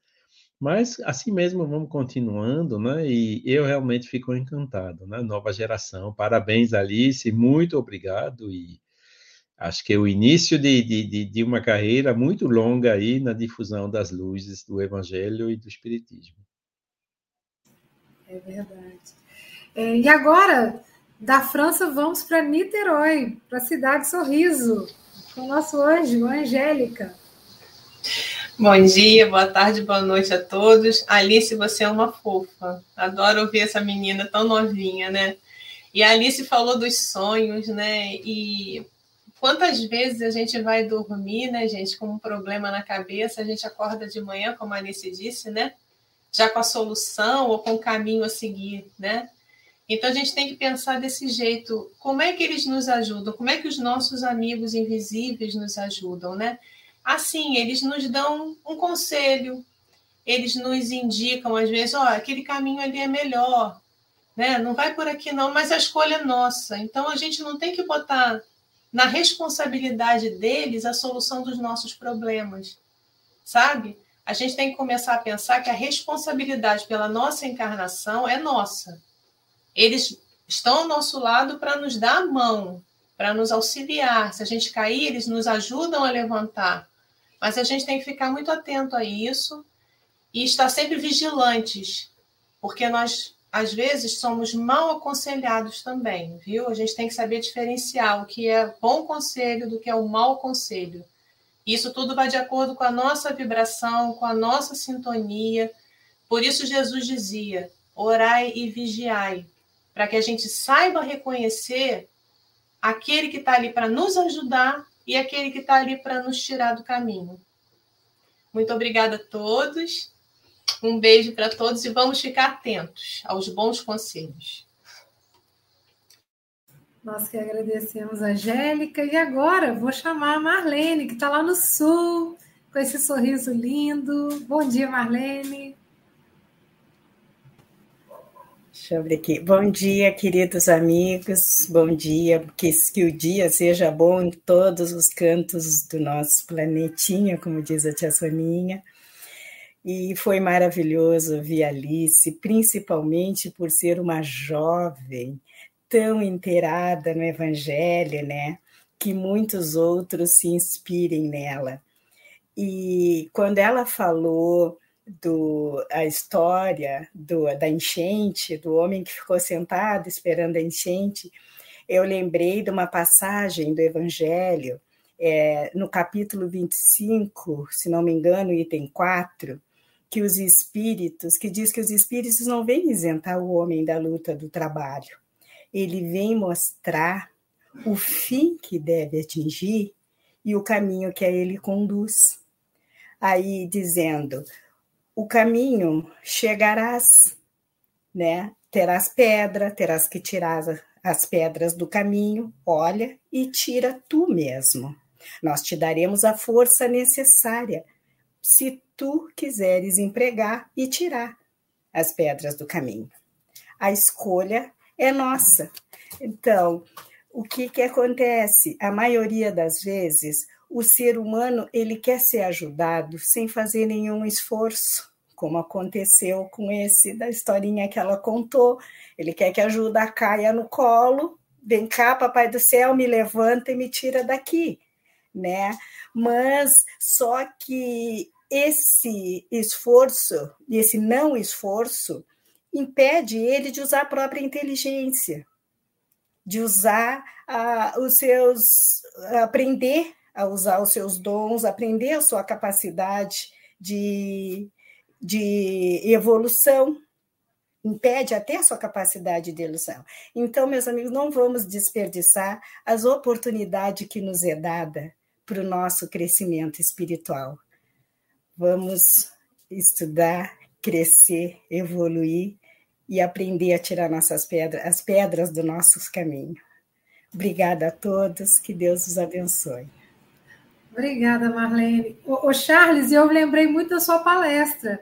[SPEAKER 3] Mas assim mesmo vamos continuando, né? E eu realmente fico encantado, né? Nova geração, parabéns Alice, muito obrigado e acho que é o início de, de, de uma carreira muito longa aí na difusão das luzes do Evangelho e do Espiritismo.
[SPEAKER 2] É verdade. É, e agora, da França, vamos para Niterói, para a cidade Sorriso, com o nosso anjo, a Angélica.
[SPEAKER 6] Bom dia, boa tarde, boa noite a todos. Alice, você é uma fofa. Adoro ouvir essa menina tão novinha, né? E a Alice falou dos sonhos, né? E quantas vezes a gente vai dormir, né, gente, com um problema na cabeça, a gente acorda de manhã, como a Alice disse, né? Já com a solução ou com o caminho a seguir, né? Então a gente tem que pensar desse jeito, como é que eles nos ajudam? Como é que os nossos amigos invisíveis nos ajudam, né? Assim, eles nos dão um conselho, eles nos indicam, às vezes, ó, oh, aquele caminho ali é melhor, né? Não vai por aqui não, mas a escolha é nossa. Então a gente não tem que botar na responsabilidade deles a solução dos nossos problemas, sabe? A gente tem que começar a pensar que a responsabilidade pela nossa encarnação é nossa. Eles estão ao nosso lado para nos dar a mão, para nos auxiliar. Se a gente cair, eles nos ajudam a levantar. Mas a gente tem que ficar muito atento a isso e estar sempre vigilantes, porque nós, às vezes, somos mal aconselhados também, viu? A gente tem que saber diferenciar o que é bom conselho do que é o mau conselho. Isso tudo vai de acordo com a nossa vibração, com a nossa sintonia. Por isso, Jesus dizia: orai e vigiai, para que a gente saiba reconhecer aquele que está ali para nos ajudar e aquele que está ali para nos tirar do caminho. Muito obrigada a todos. Um beijo para todos e vamos ficar atentos aos bons conselhos.
[SPEAKER 2] Nós que agradecemos a Angélica. E agora vou chamar a Marlene, que está lá no sul, com esse sorriso lindo. Bom dia, Marlene.
[SPEAKER 7] Deixa eu ver aqui. Bom dia, queridos amigos. Bom dia, que, que o dia seja bom em todos os cantos do nosso planetinha, como diz a tia Soninha. E foi maravilhoso ouvir Alice, principalmente por ser uma jovem tão inteirada no Evangelho, né? Que muitos outros se inspirem nela. E quando ela falou do a história do, da enchente, do homem que ficou sentado esperando a enchente, eu lembrei de uma passagem do Evangelho, é, no capítulo 25, se não me engano, item 4, que os espíritos, que diz que os espíritos não vêm isentar o homem da luta do trabalho. Ele vem mostrar o fim que deve atingir e o caminho que a ele conduz. Aí dizendo: o caminho chegarás, né? Terás pedra, terás que tirar as pedras do caminho, olha e tira tu mesmo. Nós te daremos a força necessária, se tu quiseres empregar e tirar as pedras do caminho. A escolha é nossa. Então, o que, que acontece? A maioria das vezes, o ser humano ele quer ser ajudado sem fazer nenhum esforço, como aconteceu com esse da historinha que ela contou. Ele quer que a ajuda caia no colo, vem cá, papai do céu, me levanta e me tira daqui, né? Mas só que esse esforço, esse não esforço, impede ele de usar a própria inteligência, de usar uh, os seus, aprender a usar os seus dons, aprender a sua capacidade de, de evolução, impede até a sua capacidade de ilusão. Então, meus amigos, não vamos desperdiçar as oportunidades que nos é dada para o nosso crescimento espiritual. Vamos estudar, crescer, evoluir e aprender a tirar nossas pedras, as pedras do nosso caminho. Obrigada a todos, que Deus os abençoe.
[SPEAKER 2] Obrigada, Marlene. O, Charles, eu lembrei muito da sua palestra,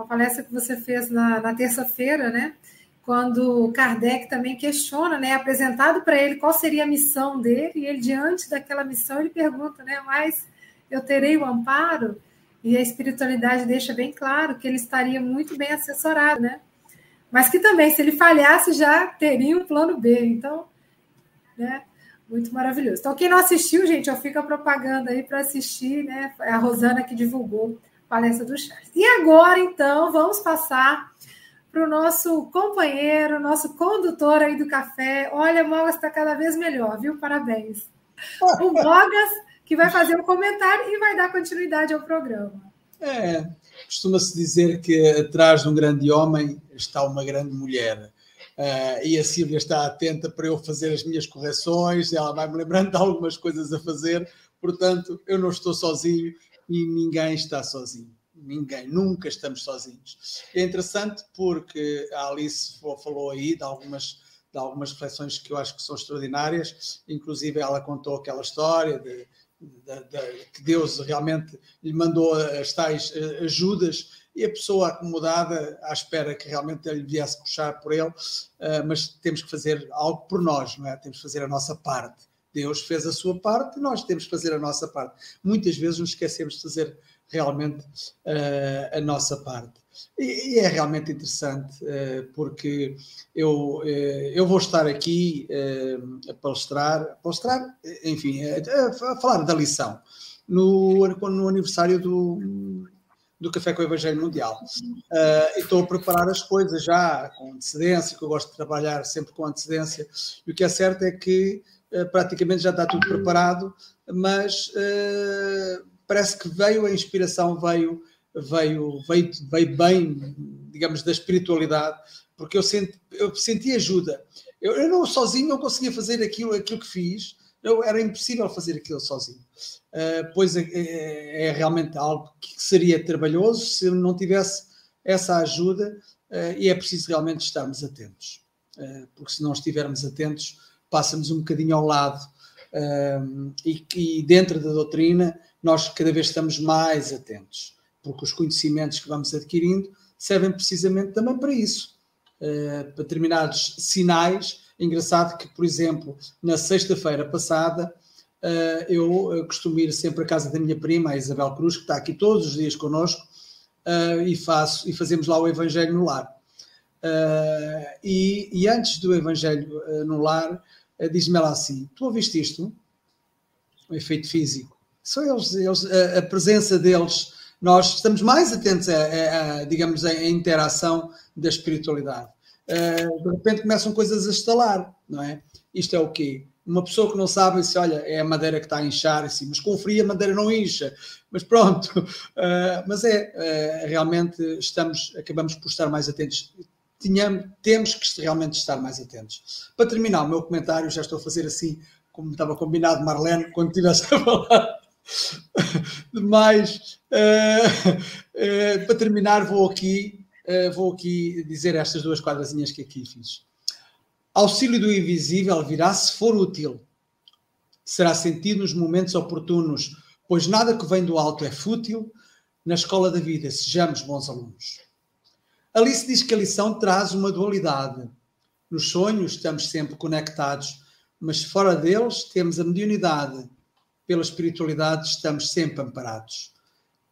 [SPEAKER 2] uma palestra que você fez na, na terça-feira, né? quando Kardec também questiona, né, apresentado para ele qual seria a missão dele, e ele, diante daquela missão, ele pergunta, né, mas eu terei o amparo? E a espiritualidade deixa bem claro que ele estaria muito bem assessorado, né? Mas que também, se ele falhasse, já teria um plano B. Então, né? Muito maravilhoso. Então, quem não assistiu, gente, eu fico a propaganda aí para assistir, né? É a Rosana que divulgou palestra do Charles. E agora, então, vamos passar para o nosso companheiro, nosso condutor aí do café. Olha, Mogas está cada vez melhor, viu? Parabéns. O [laughs] Mogas, que vai fazer um comentário e vai dar continuidade ao programa.
[SPEAKER 8] É, costuma-se dizer que atrás de um grande homem está uma grande mulher. Uh, e a Sílvia está atenta para eu fazer as minhas correções, ela vai me lembrando de algumas coisas a fazer, portanto, eu não estou sozinho e ninguém está sozinho ninguém, nunca estamos sozinhos. É interessante porque a Alice falou aí de algumas, de algumas reflexões que eu acho que são extraordinárias, inclusive ela contou aquela história de, de, de, que Deus realmente lhe mandou as tais eh, ajudas e a pessoa acomodada à espera que realmente ele viesse puxar por ele, eh, mas temos que fazer algo por nós, não é? Temos que fazer a nossa parte. Deus fez a sua parte, nós temos que fazer a nossa parte. Muitas vezes nos esquecemos de fazer realmente uh, a nossa parte. E, e é realmente interessante, uh, porque eu, uh, eu vou estar aqui a palestrar, palestrar enfim, a, a, falar da lição no, no aniversário do, do Café com o Evangelho Mundial. e estou a preparar as coisas já com antecedência, que eu gosto de trabalhar sempre com antecedência, e o que é certo é que praticamente já está tudo preparado, mas parece que veio a inspiração, veio, veio, veio, veio bem, digamos, da espiritualidade, porque eu senti, eu senti ajuda. Eu, eu não sozinho não conseguia fazer aquilo, aquilo que fiz, eu, era impossível fazer aquilo sozinho. Uh, pois é, é, é, realmente algo que seria trabalhoso se não tivesse essa ajuda uh, e é preciso realmente estarmos atentos, uh, porque se não estivermos atentos, passa-nos um bocadinho ao lado e, e dentro da doutrina nós cada vez estamos mais atentos, porque os conhecimentos que vamos adquirindo servem precisamente também para isso, para determinados sinais. Engraçado que, por exemplo, na sexta-feira passada, uh, eu costumo ir sempre à casa da minha prima, a Isabel Cruz, que está aqui todos os dias connosco, uh, e, faço, e fazemos lá o Evangelho no Lar. E, e, antes do Evangelho no Lar, diz-me ela assim: Tu ouviste isto? O efeito físico são eles, eles a, a, presença deles, nós estamos mais atentos a, a, a digamos, à interação da espiritualidade. Uh, de repente começam coisas a estalar, não é? Isto é o quê? Uma pessoa que não sabe, disse, olha, é a madeira que está a inchar, assim, mas com frio a madeira não incha. Mas pronto, uh, [laughs] mas é, uh, realmente estamos, acabamos por estar mais atentos. Tínhamos, temos que realmente estar mais atentos. Para terminar o meu comentário, já estou a fazer assim, como estava combinado, Marlene, quando estivesse a falar [laughs] Mas, uh, para terminar, vou aqui, vou aqui dizer estas duas quadrazinhas que aqui fiz. Auxílio do invisível virá se for útil. Será sentido nos momentos oportunos, pois nada que vem do alto é fútil. Na escola da vida, sejamos bons alunos. Alice diz que a lição traz uma dualidade. Nos sonhos estamos sempre conectados, mas fora deles temos a mediunidade pela espiritualidade estamos sempre amparados.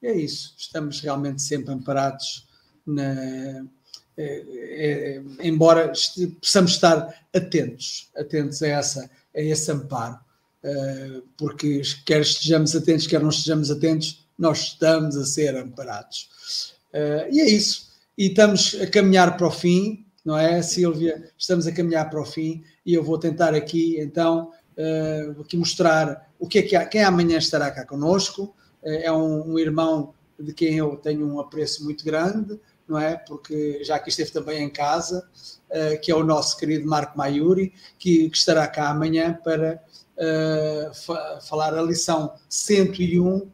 [SPEAKER 8] É isso, estamos realmente sempre amparados, na, é, é, embora possamos estar atentos, atentos a, essa, a esse amparo, uh, porque quer estejamos atentos, quer não estejamos atentos, nós estamos a ser amparados. Uh, e é isso. E estamos a caminhar para o fim, não é, Silvia? Estamos a caminhar para o fim e eu vou tentar aqui, então, uh, aqui mostrar o que é que há, quem amanhã estará cá conosco. É um, um, irmão de quem eu tenho um apreço muito grande, não é? Porque já que esteve também em casa, uh, que é o nosso querido Marco Maiuri, que, que estará cá amanhã para fa falar a lição 101,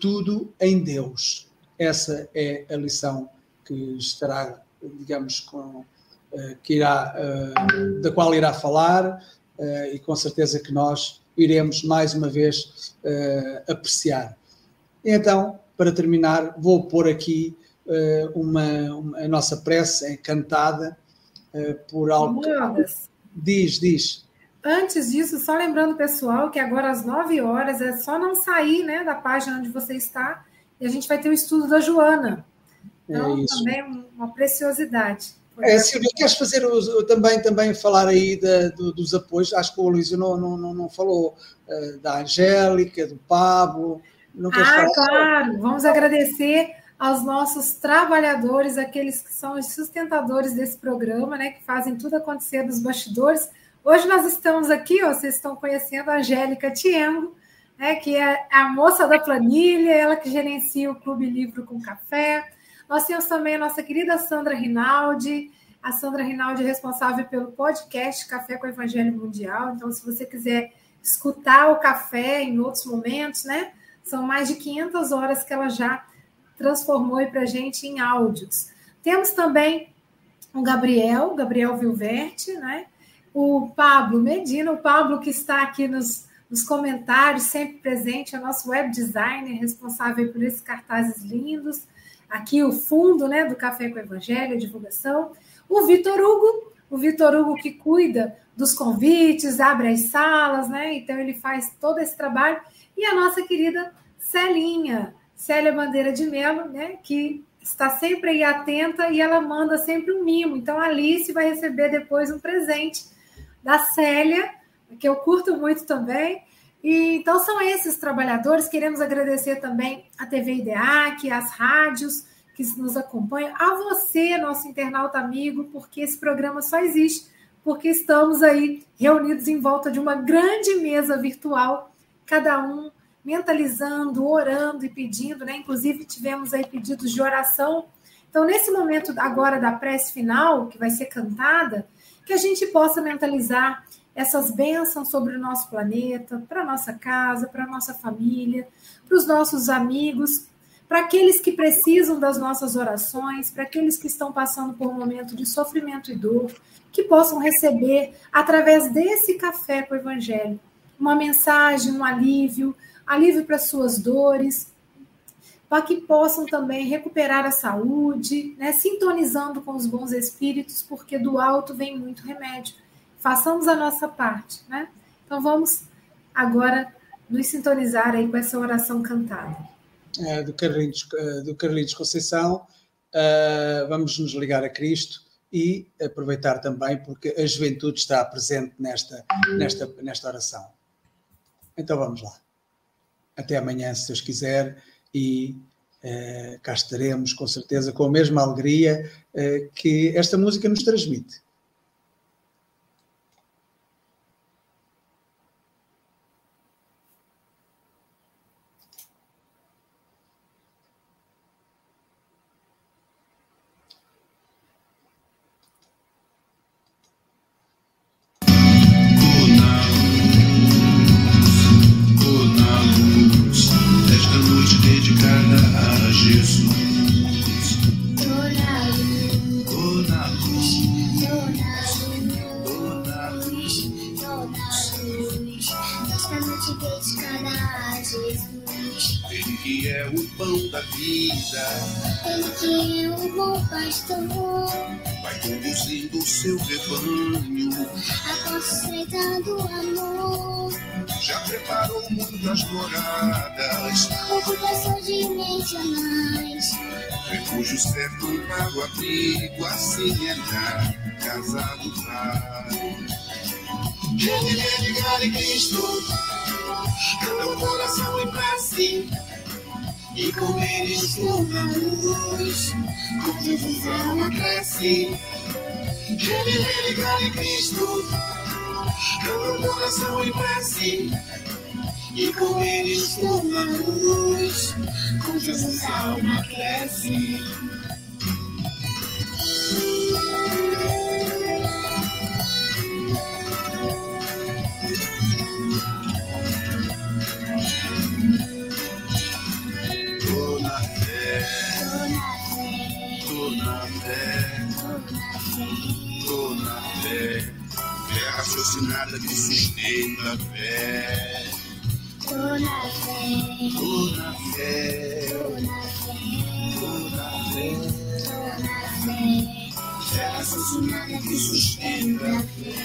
[SPEAKER 8] Tudo em Deus. Essa é a lição que estará, digamos, com, que irá, da qual irá falar, uh, e com certeza que nós iremos mais uma vez uh, apreciar. Então, para terminar, vou pôr aqui uh, uma, uma, a nossa prece cantada uh, por algo.
[SPEAKER 2] Modas.
[SPEAKER 8] Diz, diz.
[SPEAKER 2] Antes disso, só lembrando, pessoal, que agora às 9 horas é só não sair né, da página onde você está e a gente vai ter o estudo da Joana. Então, é também uma preciosidade.
[SPEAKER 8] É, Silvia, queres fazer o, também, também falar aí da, do, dos apoios? Acho que o Luís não, não, não, não falou uh, da Angélica, do Pablo. Não
[SPEAKER 2] ah, falar? claro! Vamos agradecer aos nossos trabalhadores, aqueles que são os sustentadores desse programa, né, que fazem tudo acontecer nos bastidores. Hoje nós estamos aqui, ó, vocês estão conhecendo a Angélica Tiengo, né, que é a moça da planilha, ela que gerencia o Clube Livro com Café. Nós temos também a nossa querida Sandra Rinaldi. A Sandra Rinaldi é responsável pelo podcast Café com Evangelho Mundial. Então, se você quiser escutar o café em outros momentos, né? São mais de 500 horas que ela já transformou para a gente em áudios. Temos também o Gabriel, Gabriel Vilverte, né? O Pablo Medina, o Pablo que está aqui nos, nos comentários, sempre presente, é nosso web designer, responsável por esses cartazes lindos aqui o fundo né, do Café com Evangelho, a divulgação. O Vitor Hugo, o Vitor Hugo que cuida dos convites, abre as salas, né? Então ele faz todo esse trabalho. E a nossa querida Celinha, Célia Bandeira de Melo, né? Que está sempre aí atenta e ela manda sempre um mimo. Então a Alice vai receber depois um presente da Célia, que eu curto muito também. E, então, são esses trabalhadores. Queremos agradecer também a TV IDEAC, as rádios que nos acompanham, a você, nosso internauta amigo, porque esse programa só existe porque estamos aí reunidos em volta de uma grande mesa virtual, cada um mentalizando, orando e pedindo, né? Inclusive, tivemos aí pedidos de oração. Então, nesse momento agora da prece final, que vai ser cantada, que a gente possa mentalizar essas bênçãos sobre o nosso planeta, para nossa casa, para nossa família, para os nossos amigos, para aqueles que precisam das nossas orações, para aqueles que estão passando por um momento de sofrimento e dor, que possam receber, através desse café com o Evangelho, uma mensagem, um alívio, alívio para suas dores, para que possam também recuperar a saúde, né, sintonizando com os bons espíritos, porque do alto vem muito remédio façamos a nossa parte, né? Então vamos agora nos sintonizar aí com essa oração cantada.
[SPEAKER 8] É, do, Carlinhos, é, do Carlinhos Conceição, uh, vamos nos ligar a Cristo e aproveitar também porque a juventude está presente nesta, nesta, nesta oração. Então vamos lá. Até amanhã, se Deus quiser, e uh, cá estaremos com certeza com a mesma alegria uh, que esta música nos transmite.
[SPEAKER 9] Abrigo, assim é na casa do Pai. Rede, rede, em Cristo, o coração em prece, e com ele estou na luz, com Jesus a alma cresce. Rede, rede, em Cristo, o coração em prece, e com ele estou na luz, com Jesus a alma cresce. raciocinada que sustenta a fé.
[SPEAKER 10] Tô na fé.
[SPEAKER 9] Tô na fé.
[SPEAKER 10] Tô na fé.
[SPEAKER 9] Tô na fé.
[SPEAKER 10] Tô na fé. Fé raciocinada que sustenta a fé.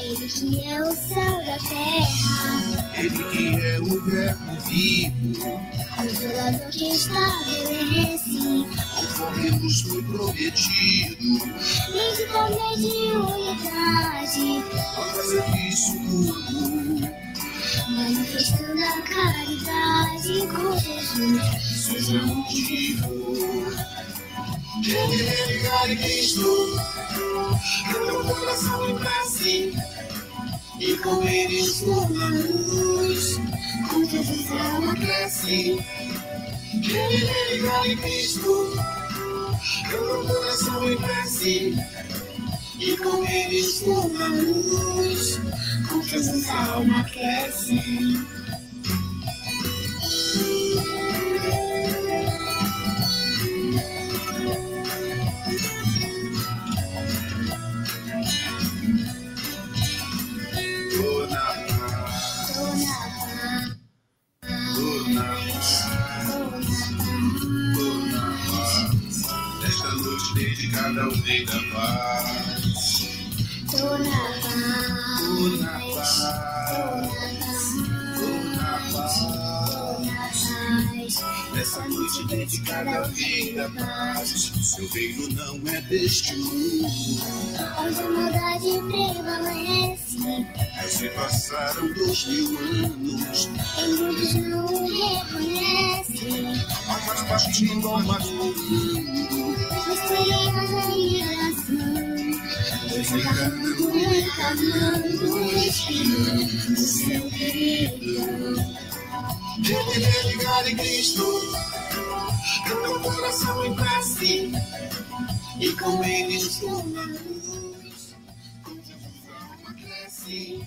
[SPEAKER 10] Ele que é o sal da terra.
[SPEAKER 1] Ele que é o verbo vivo,
[SPEAKER 10] Consolador que estabelece.
[SPEAKER 1] conforme nos foi prometido.
[SPEAKER 10] Principalmente unidade.
[SPEAKER 1] Ao fazer isso tudo,
[SPEAKER 10] Manifestando a caridade com Jesus.
[SPEAKER 1] seja motivo de me ligar em Cristo. Que teu coração em prece e com ele estou na luz. Com a alma cresce. Me ligar em Cristo. Que teu coração em prece e com ele estou na luz.
[SPEAKER 10] Com Jesus a alma cresce.
[SPEAKER 1] Reino não é deste mundo,
[SPEAKER 10] Onde a maldade prevalece,
[SPEAKER 1] mas se passaram dois mil anos.
[SPEAKER 10] em muitos não o reconhecem.
[SPEAKER 1] Há mais partindo, há mais mundo,
[SPEAKER 10] Misteriosa migração, desencarnando e encarnando, espirando seu querido.
[SPEAKER 1] De me ligar em Cristo. Que teu coração em prece e com ele estou na luz. Com Jesus a alma cresce.